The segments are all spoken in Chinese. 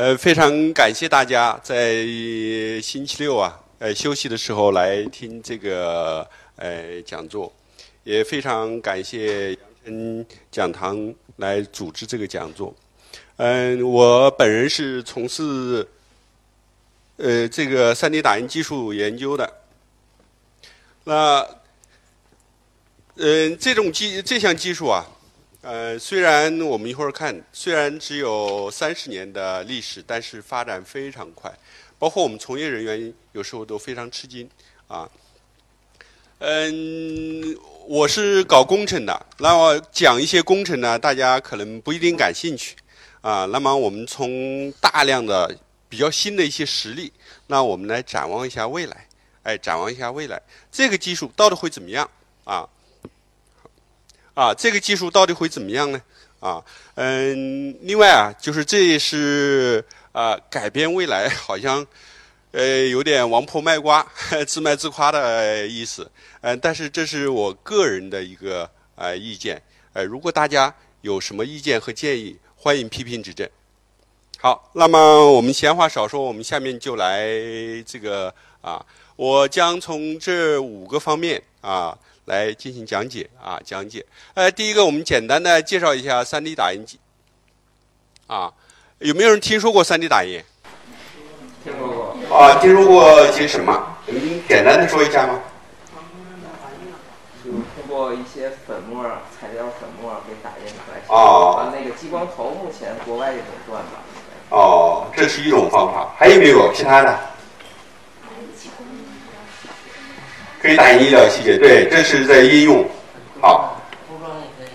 呃，非常感谢大家在星期六啊，呃休息的时候来听这个呃讲座，也非常感谢杨晨讲堂来组织这个讲座。嗯，我本人是从事呃这个 3D 打印技术研究的。那嗯，这种技这项技术啊。呃，虽然我们一会儿看，虽然只有三十年的历史，但是发展非常快，包括我们从业人员有时候都非常吃惊啊。嗯，我是搞工程的，那么讲一些工程呢，大家可能不一定感兴趣啊。那么我们从大量的比较新的一些实例，那我们来展望一下未来，哎，展望一下未来，这个技术到底会怎么样啊？啊，这个技术到底会怎么样呢？啊，嗯，另外啊，就是这是啊，改变未来，好像呃有点王婆卖瓜、自卖自夸的意思。嗯，但是这是我个人的一个啊意见。呃，如果大家有什么意见和建议，欢迎批评指正。好，那么我们闲话少说，我们下面就来这个啊，我将从这五个方面啊。来进行讲解啊，讲解。呃，第一个，我们简单的介绍一下 3D 打印机。啊，有没有人听说过 3D 打印？听说过。啊，听说过些什么？能简单的说一下吗？就通过一些粉末材料粉末给打印出来。哦。啊，那个激光头目前国外也在断吧？哦，这是一种方法，还有没有其他的？可以打印医疗器械，对，这是在应用。好。服装也可以。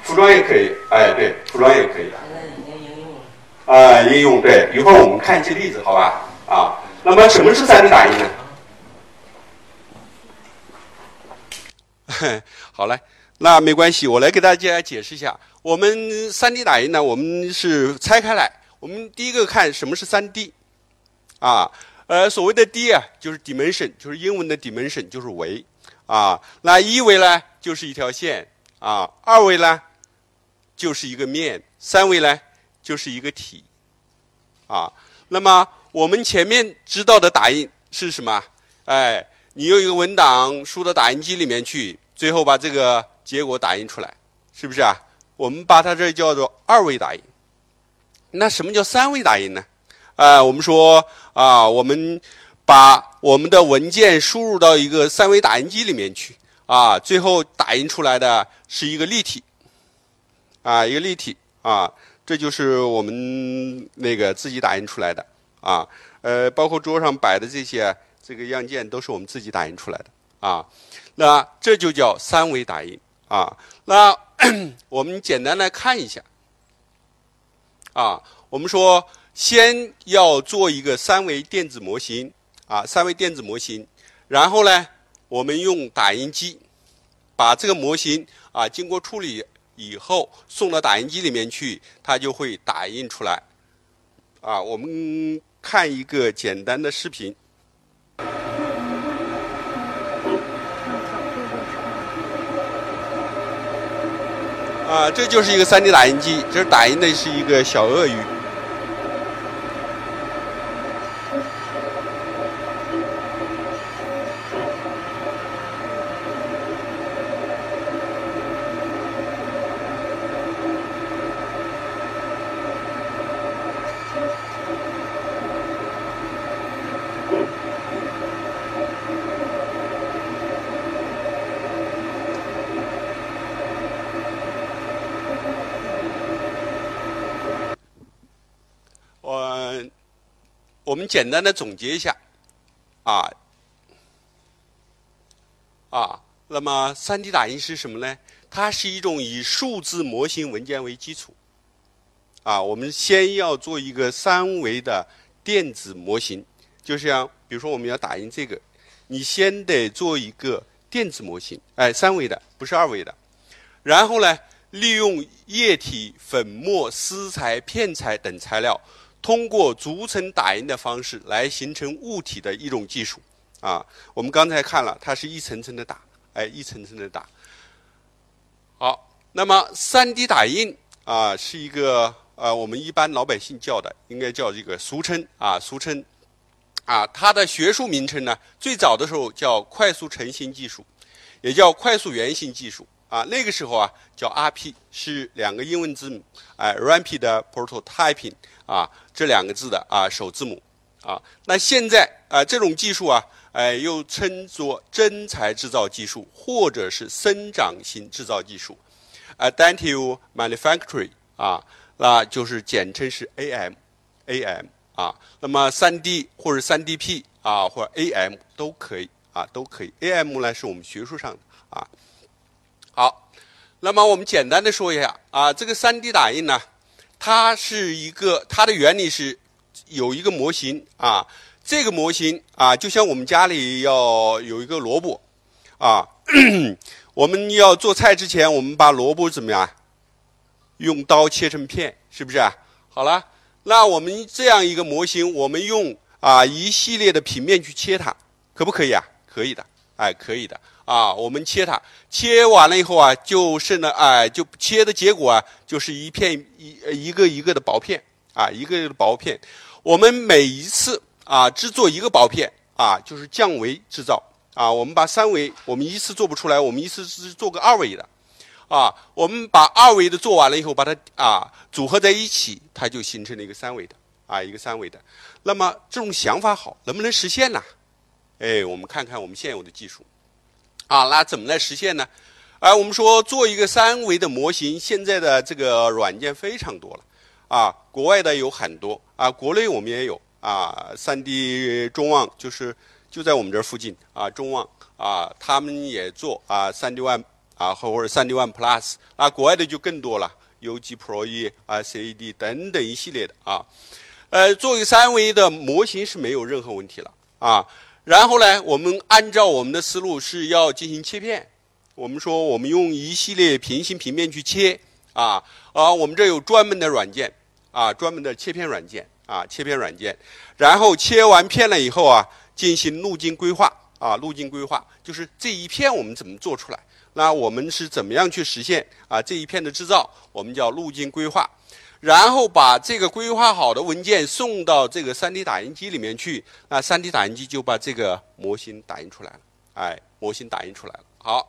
服装也可以，哎，对，服装也可以。现在已经应用了。啊，应用对，一会儿我们看一些例子，好吧？啊，那么什么是 3D 打印呢？好嘞，那没关系，我来给大家解释一下。我们 3D 打印呢，我们是拆开来，我们第一个看什么是 3D，啊。呃，所谓的 D 啊，就是 dimension，就是英文的 dimension，就是维，啊，那一维呢，就是一条线，啊，二维呢，就是一个面，三维呢，就是一个体，啊，那么我们前面知道的打印是什么？哎，你用一个文档输到打印机里面去，最后把这个结果打印出来，是不是啊？我们把它这叫做二维打印。那什么叫三维打印呢？啊，我们说啊，我们把我们的文件输入到一个三维打印机里面去啊，最后打印出来的是一个立体啊，一个立体啊，这就是我们那个自己打印出来的啊。呃，包括桌上摆的这些这个样件都是我们自己打印出来的啊。那这就叫三维打印啊。那 我们简单来看一下啊，我们说。先要做一个三维电子模型啊，三维电子模型，然后呢，我们用打印机把这个模型啊经过处理以后送到打印机里面去，它就会打印出来。啊，我们看一个简单的视频。啊，这就是一个 3D 打印机，这打印的是一个小鳄鱼。我我们简单的总结一下，啊，啊，那么 3D 打印是什么呢？它是一种以数字模型文件为基础，啊，我们先要做一个三维的电子模型，就像比如说我们要打印这个，你先得做一个电子模型，哎，三维的，不是二维的，然后呢，利用液体、粉末、丝材、片材等材料。通过逐层打印的方式来形成物体的一种技术，啊，我们刚才看了，它是一层层的打，哎，一层层的打。好，那么 3D 打印啊，是一个呃，我们一般老百姓叫的应该叫这个俗称啊，俗称啊，它的学术名称呢，最早的时候叫快速成型技术，也叫快速原型技术啊。那个时候啊，叫 RP，是两个英文字母，哎，Rapid Prototyping 啊，这两个字的啊首字母啊。那现在啊，这种技术啊。哎，又称作真材制造技术，或者是生长型制造技术，additive manufacturing 啊，那就是简称是 AM，AM 啊。那么 3D 或者 3DP 啊，或者 AM 都可以啊，都可以。AM 呢是我们学术上的啊。好，那么我们简单的说一下啊，这个 3D 打印呢，它是一个它的原理是有一个模型啊。这个模型啊，就像我们家里要有一个萝卜，啊，我们要做菜之前，我们把萝卜怎么样？用刀切成片，是不是啊？好了，那我们这样一个模型，我们用啊一系列的平面去切它，可不可以啊？可以的，哎，可以的啊。我们切它，切完了以后啊，就剩了哎，就切的结果啊，就是一片一一个一个的薄片啊，一个一个的薄片。我们每一次。啊，制作一个薄片啊，就是降维制造啊。我们把三维我们一次做不出来，我们一次是做个二维的啊。我们把二维的做完了以后，把它啊组合在一起，它就形成了一个三维的啊，一个三维的。那么这种想法好，能不能实现呢？哎，我们看看我们现有的技术啊，那怎么来实现呢？啊，我们说做一个三维的模型，现在的这个软件非常多了啊，国外的有很多啊，国内我们也有。啊，三 D 中望就是就在我们这儿附近啊，中望啊，他们也做啊，三 D One 啊，或者三 D One Plus 啊，国外的就更多了，UG Pro E 啊，CAD 等等一系列的啊，呃，做一个三维的模型是没有任何问题了啊。然后呢，我们按照我们的思路是要进行切片，我们说我们用一系列平行平面去切啊，啊，我们这有专门的软件啊，专门的切片软件。啊，切片软件，然后切完片了以后啊，进行路径规划啊，路径规划就是这一片我们怎么做出来？那我们是怎么样去实现啊这一片的制造？我们叫路径规划，然后把这个规划好的文件送到这个 3D 打印机里面去，那 3D 打印机就把这个模型打印出来了，哎，模型打印出来了。好，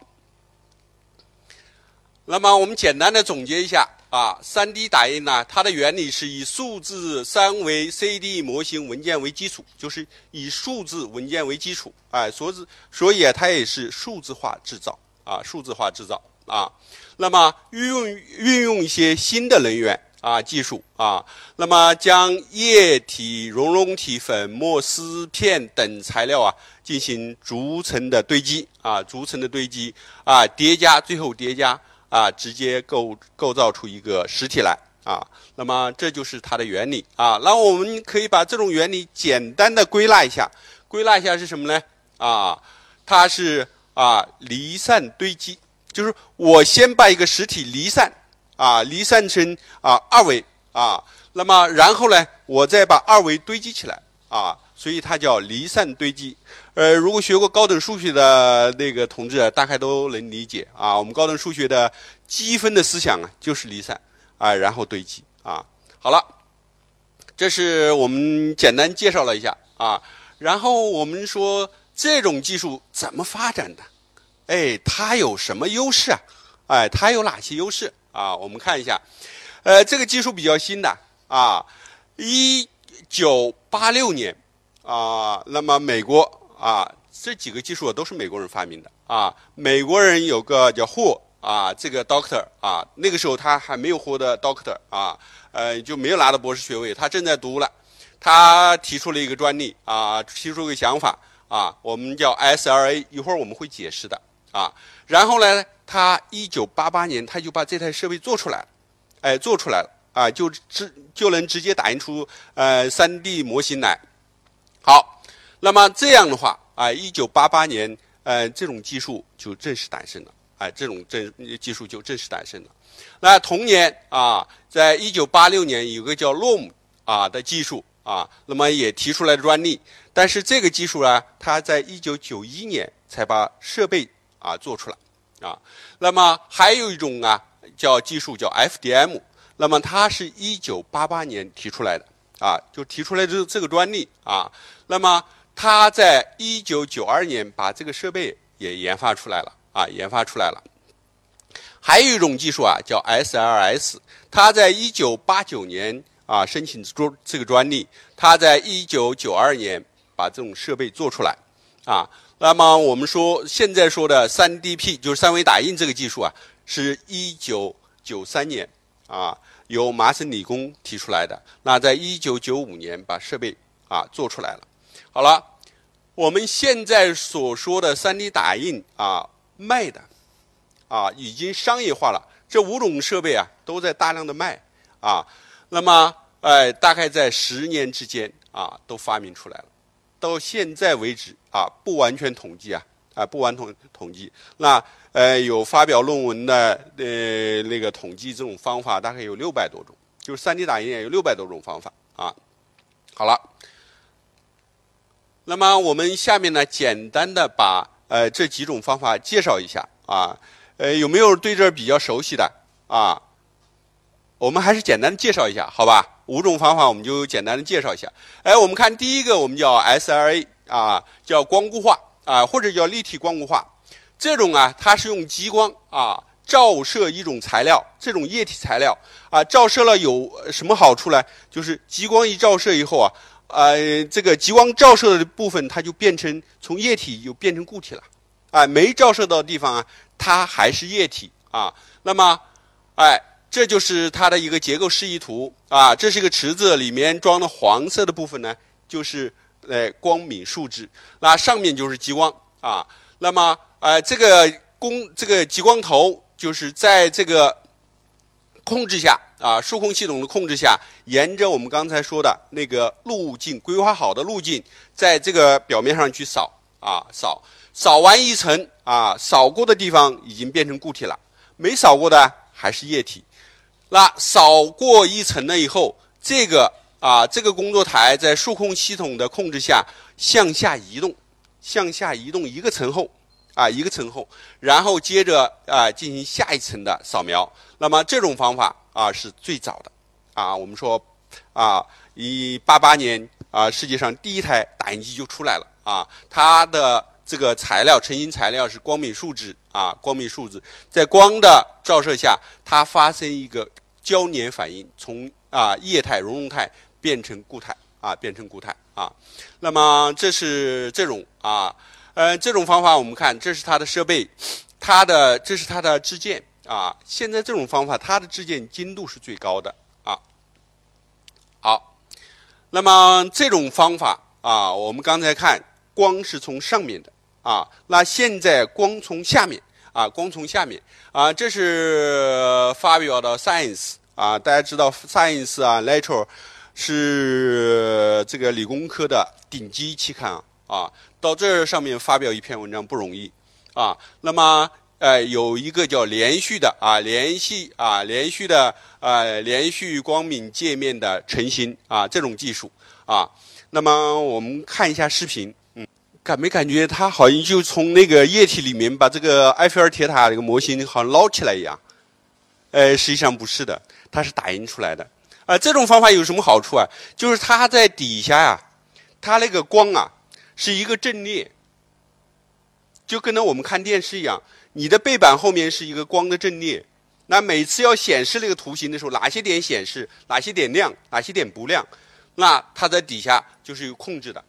那么我们简单的总结一下。啊，3D 打印呢，它的原理是以数字三维 CAD 模型文件为基础，就是以数字文件为基础，哎，所以所以它也是数字化制造啊，数字化制造啊。那么运用运用一些新的能源啊技术啊，那么将液体、熔融体、粉末、丝片等材料啊进行逐层的堆积啊，逐层的堆积啊，叠加，最后叠加。啊，直接构构造出一个实体来啊，那么这就是它的原理啊。那我们可以把这种原理简单的归纳一下，归纳一下是什么呢？啊，它是啊离散堆积，就是我先把一个实体离散啊，离散成啊二维啊，那么然后呢，我再把二维堆积起来啊。所以它叫离散堆积，呃，如果学过高等数学的那个同志，大概都能理解啊。我们高等数学的积分的思想啊，就是离散啊，然后堆积啊。好了，这是我们简单介绍了一下啊。然后我们说这种技术怎么发展的？哎，它有什么优势啊？哎，它有哪些优势啊？我们看一下，呃，这个技术比较新的啊，一九八六年。啊，那么美国啊，这几个技术都是美国人发明的啊。美国人有个叫霍啊，这个 Doctor 啊，那个时候他还没有获得 Doctor 啊，呃，就没有拿到博士学位，他正在读了。他提出了一个专利啊，提出个想法啊，我们叫 SRA，一会儿我们会解释的啊。然后呢，他一九八八年他就把这台设备做出来了，哎，做出来了啊，就直就能直接打印出呃 3D 模型来。好，那么这样的话啊，一九八八年，呃，这种技术就正式诞生了，哎，这种正技术就正式诞生了。那同年啊，在一九八六年，有个叫 LOM 啊的技术啊，那么也提出来的专利，但是这个技术呢，它在一九九一年才把设备啊做出来啊。那么还有一种啊，叫技术叫 FDM。那么它是一九八八年提出来的啊，就提出来这这个专利啊。那么他在一九九二年把这个设备也研发出来了啊，研发出来了。还有一种技术啊，叫 SLS，他在一九八九年啊申请专这个专利，他在一九九二年把这种设备做出来啊。那么我们说现在说的 3DP 就是三维打印这个技术啊，是一九九三年啊由麻省理工提出来的。那在一九九五年把设备啊做出来了。好了，我们现在所说的 3D 打印啊卖的。啊，已经商业化了。这五种设备啊，都在大量的卖啊。那么，哎，大概在十年之间啊，都发明出来了。到现在为止啊，不完全统计啊，啊，不完统统计。那呃，有发表论文的呃那个统计这种方法，大概有六百多种，就是 3D 打印也有六百多种方法啊。好了，那么我们下面呢，简单的把呃这几种方法介绍一下啊。呃，有没有对这比较熟悉的啊？我们还是简单的介绍一下，好吧？五种方法我们就简单的介绍一下。哎，我们看第一个，我们叫 SRA 啊，叫光固化啊，或者叫立体光固化。这种啊，它是用激光啊照射一种材料，这种液体材料啊，照射了有什么好处呢？就是激光一照射以后啊，呃，这个激光照射的部分它就变成从液体又变成固体了，啊，没照射到的地方啊。它还是液体啊，那么，哎，这就是它的一个结构示意图啊。这是一个池子，里面装的黄色的部分呢，就是呃光敏树脂，那上面就是激光啊。那么，呃，这个光这个激光头就是在这个控制下啊，数控系统的控制下，沿着我们刚才说的那个路径规划好的路径，在这个表面上去扫啊扫。扫完一层啊，扫过的地方已经变成固体了，没扫过的还是液体。那扫过一层了以后，这个啊，这个工作台在数控系统的控制下向下移动，向下移动一个层后啊，一个层后，然后接着啊进行下一层的扫描。那么这种方法啊是最早的啊，我们说啊，一八八年啊，世界上第一台打印机就出来了啊，它的。这个材料成型材料是光敏树脂啊，光敏树脂在光的照射下，它发生一个交粘反应，从啊液态熔融态变成固态啊，变成固态啊。那么这是这种啊，呃，这种方法我们看，这是它的设备，它的这是它的制件啊。现在这种方法，它的制件精度是最高的啊。好，那么这种方法啊，我们刚才看光是从上面的。啊，那现在光从下面啊，光从下面啊，这是发表的 Science 啊，大家知道 Science 啊，Nature 是这个理工科的顶级期刊啊，到这上面发表一篇文章不容易啊。那么呃，有一个叫连续的啊，连续啊，连续的呃，连续光敏界面的成型啊，这种技术啊。那么我们看一下视频。嗯感没感觉它好像就从那个液体里面把这个埃菲尔铁塔这个模型好像捞起来一样？呃，实际上不是的，它是打印出来的。啊，这种方法有什么好处啊？就是它在底下呀，它那个光啊是一个阵列，就跟那我们看电视一样，你的背板后面是一个光的阵列。那每次要显示那个图形的时候，哪些点显示，哪些点亮，哪些点不亮，那它在底下就是有控制的。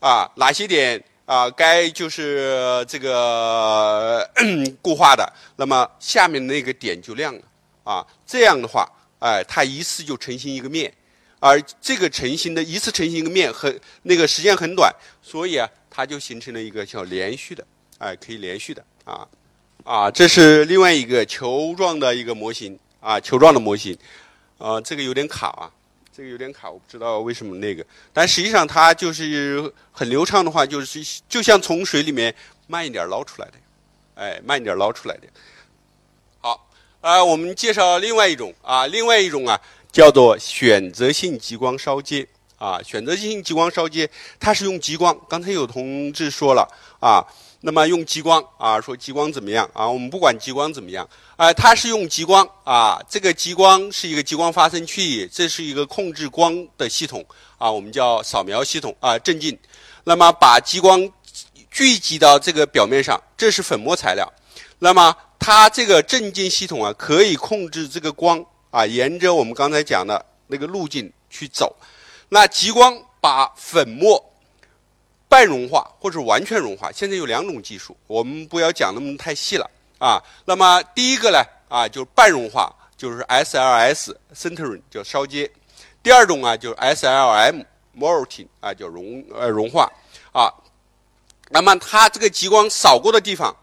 啊，哪些点？啊，该就是这个固化的，那么下面那个点就亮了啊。这样的话，哎，它一次就成型一个面，而这个成型的一次成型一个面很那个时间很短，所以啊，它就形成了一个叫连续的，哎，可以连续的啊啊。这是另外一个球状的一个模型啊，球状的模型啊，这个有点卡啊。这个有点卡，我不知道为什么那个，但实际上它就是很流畅的话，就是就像从水里面慢一点捞出来的，哎，慢一点捞出来的。好，啊，我们介绍另外一种啊，另外一种啊，叫做选择性激光烧接啊，选择性激光烧接，它是用激光。刚才有同志说了啊，那么用激光啊，说激光怎么样啊？我们不管激光怎么样啊，它是用激光啊，这个激光是一个激光发生器，这是一个控制光的系统啊，我们叫扫描系统啊，镇静。那么把激光聚集到这个表面上，这是粉末材料。那么它这个镇静系统啊，可以控制这个光啊，沿着我们刚才讲的那个路径去走。那激光把粉末半融化或者完全融化，现在有两种技术，我们不要讲那么太细了啊。那么第一个呢啊，就是半融化，就是 SLS centering 叫烧接；第二种啊，就是 SLM melting 啊，叫融呃融化啊。那么它这个激光扫过的地方，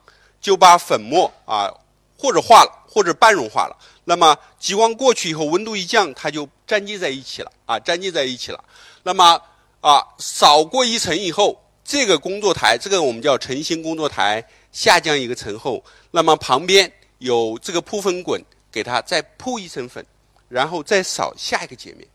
就把粉末啊或者化了或者半融化了。那么激光过去以后，温度一降，它就粘接在一起了啊，粘接在一起了。那么啊，扫过一层以后，这个工作台，这个我们叫成型工作台，下降一个层后，那么旁边有这个铺粉滚，给它再铺一层粉，然后再扫下一个截面。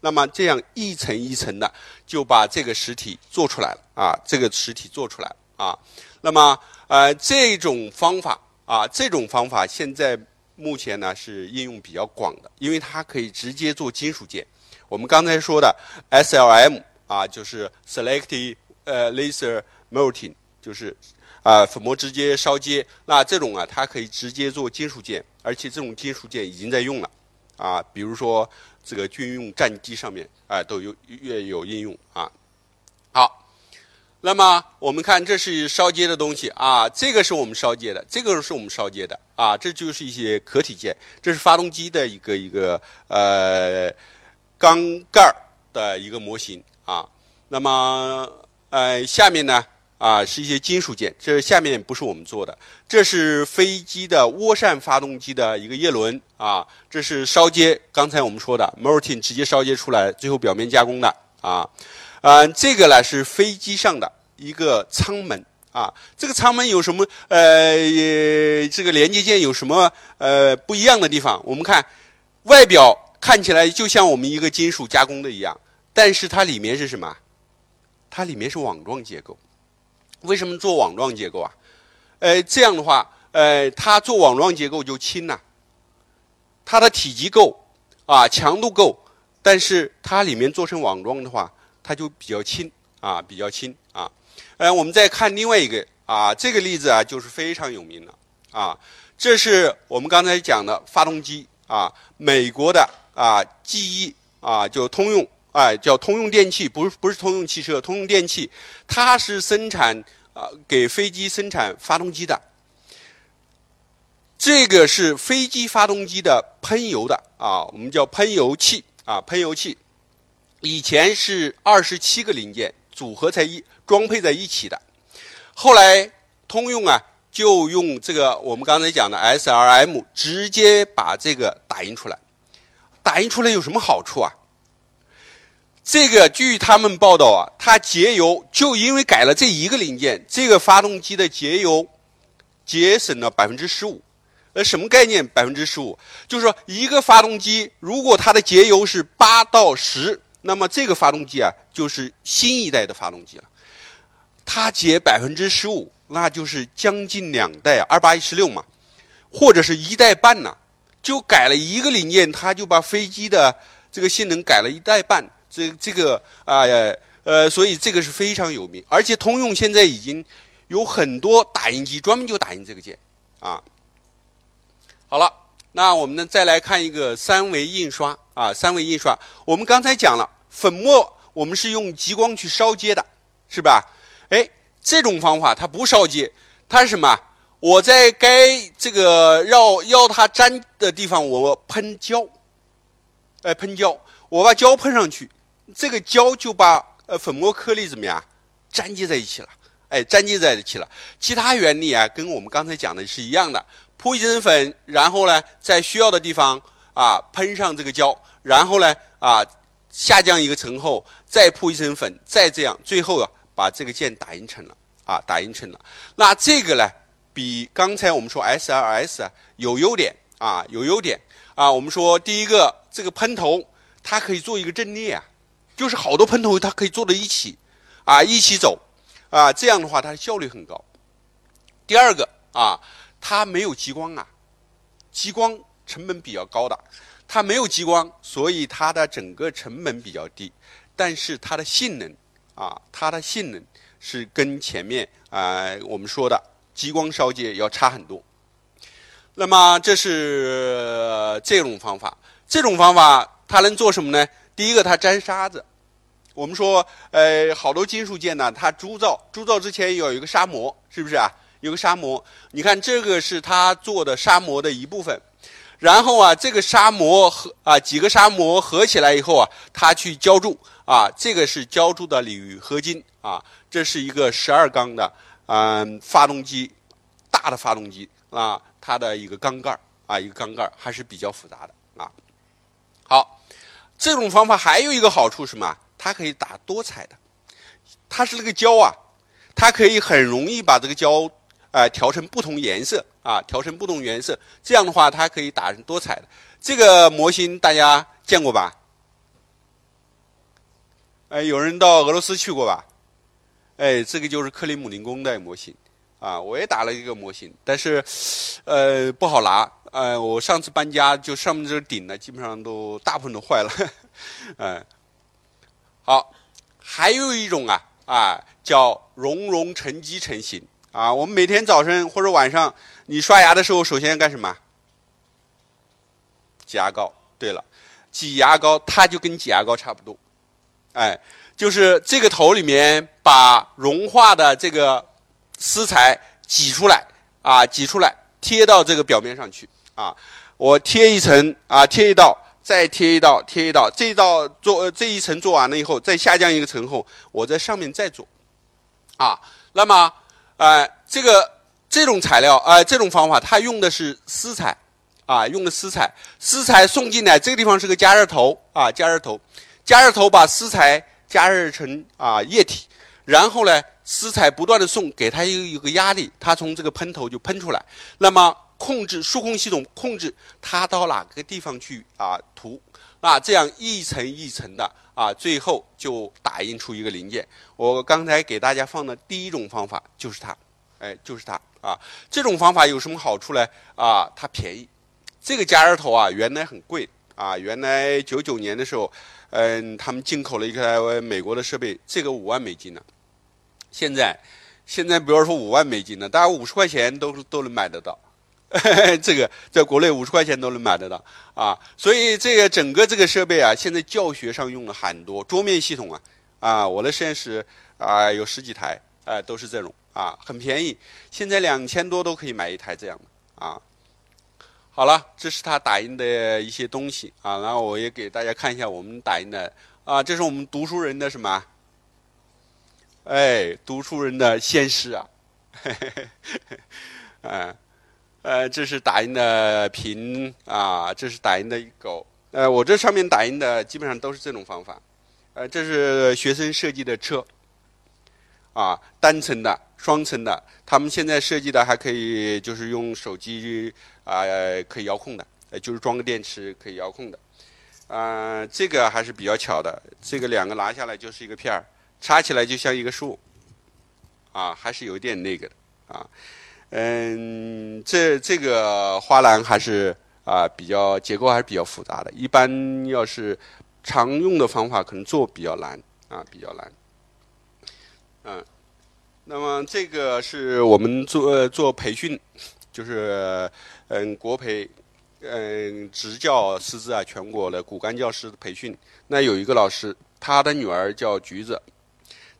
那么这样一层一层的就把这个实体做出来了啊，这个实体做出来了啊。那么呃，这种方法啊，这种方法现在。目前呢是应用比较广的，因为它可以直接做金属件。我们刚才说的 SLM 啊，就是 Selective 呃 Laser Melting，就是啊粉末直接烧接。那这种啊，它可以直接做金属件，而且这种金属件已经在用了啊，比如说这个军用战机上面啊都有越有应用啊。那么我们看，这是烧接的东西啊，这个是我们烧接的，这个是我们烧接的啊，这就是一些壳体件，这是发动机的一个一个呃缸盖儿的一个模型啊。那么呃下面呢啊是一些金属件，这下面不是我们做的，这是飞机的涡扇发动机的一个叶轮啊，这是烧接，刚才我们说的 m o r t i n 直接烧接出来，最后表面加工的啊。嗯，这个呢是飞机上的一个舱门啊。这个舱门有什么呃，这个连接件有什么呃不一样的地方？我们看外表看起来就像我们一个金属加工的一样，但是它里面是什么？它里面是网状结构。为什么做网状结构啊？呃，这样的话，呃，它做网状结构就轻呐，它的体积够啊，强度够，但是它里面做成网状的话。它就比较轻啊，比较轻啊。呃，我们再看另外一个啊，这个例子啊，就是非常有名的啊。这是我们刚才讲的发动机啊，美国的啊，GE 啊，就通用啊，叫通用电气，不是不是通用汽车，通用电气，它是生产啊给飞机生产发动机的。这个是飞机发动机的喷油的啊，我们叫喷油器啊，喷油器。以前是二十七个零件组合在一装配在一起的，后来通用啊就用这个我们刚才讲的 SRM 直接把这个打印出来。打印出来有什么好处啊？这个据他们报道啊，它节油就因为改了这一个零件，这个发动机的节油节省了百分之十五。呃，什么概念？百分之十五，就是说一个发动机如果它的节油是八到十。那么这个发动机啊，就是新一代的发动机了，它节百分之十五，那就是将近两代二八一十六嘛，或者是一代半呢，就改了一个零件，它就把飞机的这个性能改了一代半。这这个啊呃，所以这个是非常有名，而且通用现在已经有很多打印机专门就打印这个件啊。好了。那我们呢，再来看一个三维印刷啊，三维印刷。我们刚才讲了，粉末我们是用激光去烧接的，是吧？哎，这种方法它不烧接，它是什么？我在该这个要要它粘的地方，我喷胶，哎，喷胶，我把胶喷上去，这个胶就把呃粉末颗粒怎么样粘接在一起了？哎，粘接在一起了。其他原理啊，跟我们刚才讲的是一样的。铺一层粉，然后呢，在需要的地方啊喷上这个胶，然后呢啊下降一个层后再铺一层粉，再这样，最后啊把这个件打印成了啊打印成了。那这个呢比刚才我们说 SLS 啊有优点啊有优点啊。我们说第一个这个喷头它可以做一个阵列啊，就是好多喷头它可以坐在一起，啊，一起走，啊，这样的话它的效率很高。第二个啊，它没有激光啊，激光成本比较高的，它没有激光，所以它的整个成本比较低，但是它的性能啊，它的性能是跟前面啊我们说的激光烧结要差很多。那么这是这种方法，这种方法它能做什么呢？第一个，它粘沙子。我们说，呃，好多金属件呢，它铸造铸造之前有一个砂膜，是不是啊？有个砂膜。你看，这个是它做的砂膜的一部分。然后啊，这个砂膜和啊几个砂膜合起来以后啊，它去浇铸啊，这个是浇铸的铝合金啊。这是一个十二缸的嗯发动机，大的发动机啊。它的一个缸盖啊，一个缸盖还是比较复杂的啊。好，这种方法还有一个好处是什么？它可以打多彩的，它是那个胶啊，它可以很容易把这个胶呃调成不同颜色啊，调成不同颜色。这样的话，它可以打成多彩的。这个模型大家见过吧？哎，有人到俄罗斯去过吧？哎，这个就是克里姆林宫的模型。啊，我也打了一个模型，但是，呃，不好拿。呃，我上次搬家，就上面这个顶呢，基本上都大部分都坏了。嗯，好，还有一种啊，啊，叫熔融沉积成型。啊，我们每天早晨或者晚上，你刷牙的时候，首先干什么？挤牙膏。对了，挤牙膏，它就跟挤牙膏差不多。哎，就是这个头里面把融化的这个。丝材挤出来啊，挤出来贴到这个表面上去啊。我贴一层啊，贴一道，再贴一道，贴一道。这一道做这一层做完了以后，再下降一个层后，我在上面再做啊。那么，呃，这个这种材料啊，这种方法，它用的是丝材啊，用的丝材。丝材送进来，这个地方是个加热头啊，加热头，加热头把丝材加热成啊液体，然后呢。丝材不断的送，给它一个一个压力，它从这个喷头就喷出来。那么控制数控系统控制它到哪个地方去啊涂啊，这样一层一层的啊，最后就打印出一个零件。我刚才给大家放的第一种方法就是它，哎，就是它啊。这种方法有什么好处呢？啊，它便宜。这个加热头啊，原来很贵啊，原来九九年的时候，嗯，他们进口了一个美国的设备，这个五万美金呢。现在，现在比如说五万美金呢，大概五十块钱都都能买得到。这个在国内五十块钱都能买得到啊！所以这个整个这个设备啊，现在教学上用了很多桌面系统啊啊！我的实验室啊有十几台啊，都是这种啊，很便宜，现在两千多都可以买一台这样的啊。好了，这是他打印的一些东西啊，然后我也给大家看一下我们打印的啊，这是我们读书人的什么？哎，读书人的先师啊，嘿嘿嘿，嗯，呃，这是打印的屏啊，这是打印的狗，呃，我这上面打印的基本上都是这种方法，呃，这是学生设计的车，啊，单层的、双层的，他们现在设计的还可以，就是用手机啊可以遥控的，呃，就是装个电池可以遥控的，啊，这个还是比较巧的，这个两个拿下来就是一个片儿。插起来就像一个树，啊，还是有点那个的啊，嗯，这这个花篮还是啊比较结构还是比较复杂的，一般要是常用的方法可能做比较难啊，比较难，嗯，那么这个是我们做做培训，就是嗯国培嗯执教师资啊，全国的骨干教师培训，那有一个老师，他的女儿叫橘子。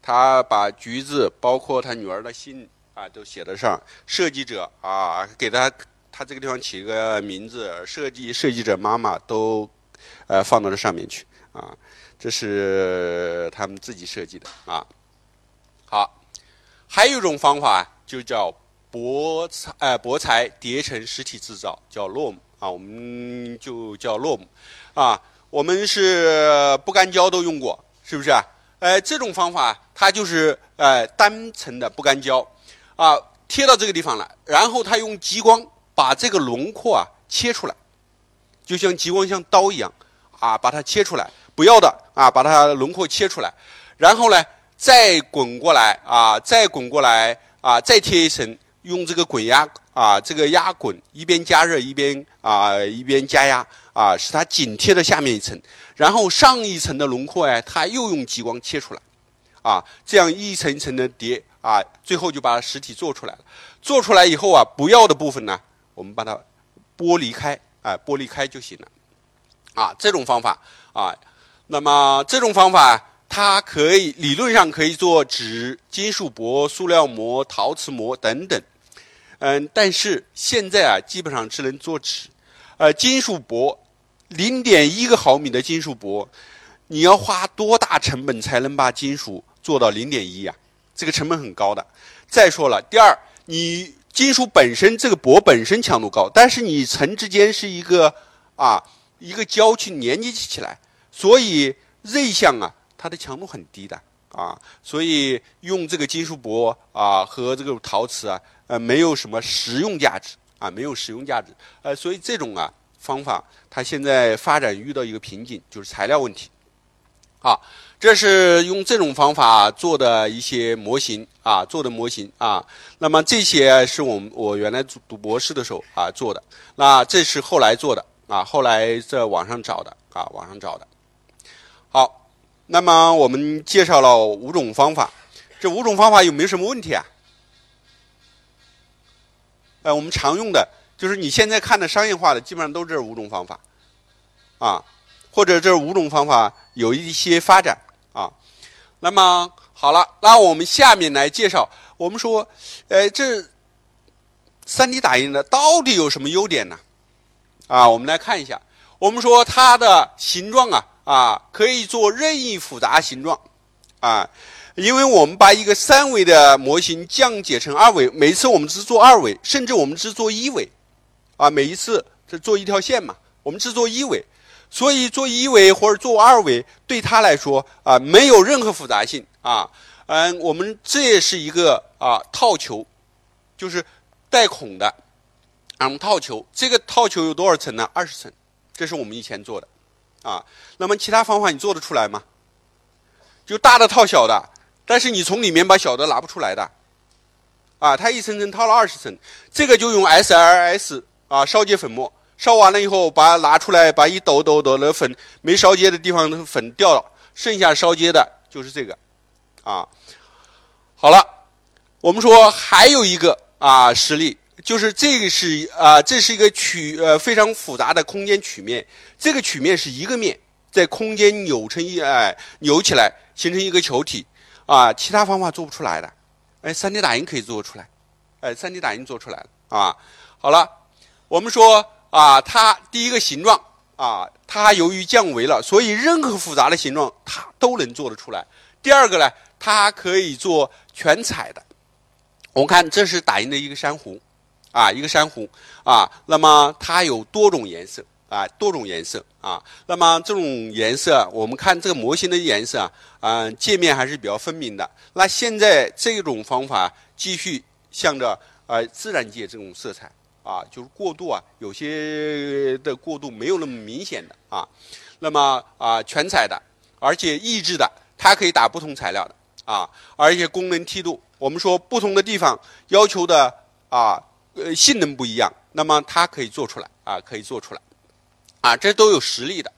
他把橘子，包括他女儿的姓啊，都写得上。设计者啊，给他他这个地方起一个名字，设计设计者妈妈都呃放到这上面去啊。这是他们自己设计的啊。好，还有一种方法就叫薄材呃薄材叠成实体制造，叫 LOM 啊，我们就叫 LOM 啊。我们是不干胶都用过，是不是啊？呃，这种方法它就是呃单层的不干胶，啊贴到这个地方了，然后它用激光把这个轮廓啊切出来，就像激光像刀一样啊把它切出来，不要的啊，把它轮廓切出来，然后呢，再滚过来啊，再滚过来啊，再贴一层，用这个滚压啊，这个压滚一边加热一边啊一边加压啊，使它紧贴着下面一层，然后上一层的轮廓哎，它又用激光切出来，啊，这样一层一层的叠啊，最后就把实体做出来了。做出来以后啊，不要的部分呢，我们把它剥离开。哎，剥离开就行了，啊，这种方法啊，那么这种方法它可以理论上可以做纸、金属箔、塑料膜、陶瓷膜等等，嗯，但是现在啊，基本上只能做纸，呃，金属箔，零点一个毫米的金属箔，你要花多大成本才能把金属做到零点一呀？这个成本很高的。再说了，第二，你。金属本身这个箔本身强度高，但是你层之间是一个啊一个胶去连接起来，所以锐相啊它的强度很低的啊，所以用这个金属箔啊和这个陶瓷啊呃没有什么实用价值啊没有实用价值呃所以这种啊方法它现在发展遇到一个瓶颈就是材料问题啊。这是用这种方法做的一些模型啊，做的模型啊。那么这些是我们我原来读博士的时候啊做的。那这是后来做的啊，后来在网上找的啊，网上找的。好，那么我们介绍了五种方法，这五种方法有没有什么问题啊？呃，我们常用的就是你现在看的商业化的，基本上都这五种方法啊，或者这五种方法有一些发展。啊，那么好了，那我们下面来介绍。我们说，呃，这三 D 打印的到底有什么优点呢？啊，我们来看一下。我们说它的形状啊，啊，可以做任意复杂形状，啊，因为我们把一个三维的模型降解成二维，每次我们只做二维，甚至我们只做一维，啊，每一次只做一条线嘛，我们只做一维。所以做一维或者做二维，对他来说啊，没有任何复杂性啊。嗯，我们这也是一个啊套球，就是带孔的，啊，套球。这个套球有多少层呢？二十层，这是我们以前做的啊。那么其他方法你做得出来吗？就大的套小的，但是你从里面把小的拿不出来的啊。它一层层套了二十层，这个就用 SLS 啊烧结粉末。烧完了以后，把它拿出来，把一抖抖抖的粉没烧结的地方的粉掉了，剩下烧结的就是这个，啊，好了，我们说还有一个啊实例，就是这个是啊，这是一个曲呃非常复杂的空间曲面，这个曲面是一个面在空间扭成一哎扭起来形成一个球体啊，其他方法做不出来的，哎，3D 打印可以做出来，哎，3D 打印做出来了啊，好了，我们说。啊，它第一个形状啊，它由于降维了，所以任何复杂的形状它都能做得出来。第二个呢，它可以做全彩的。我们看，这是打印的一个珊瑚，啊，一个珊瑚啊。那么它有多种颜色啊，多种颜色啊。那么这种颜色，我们看这个模型的颜色啊，嗯，界面还是比较分明的。那现在这种方法继续向着呃自然界这种色彩。啊，就是过渡啊，有些的过渡没有那么明显的啊。那么啊，全彩的，而且抑制的，它可以打不同材料的啊，而且功能梯度，我们说不同的地方要求的啊，呃，性能不一样，那么它可以做出来啊，可以做出来。啊，这都有实力的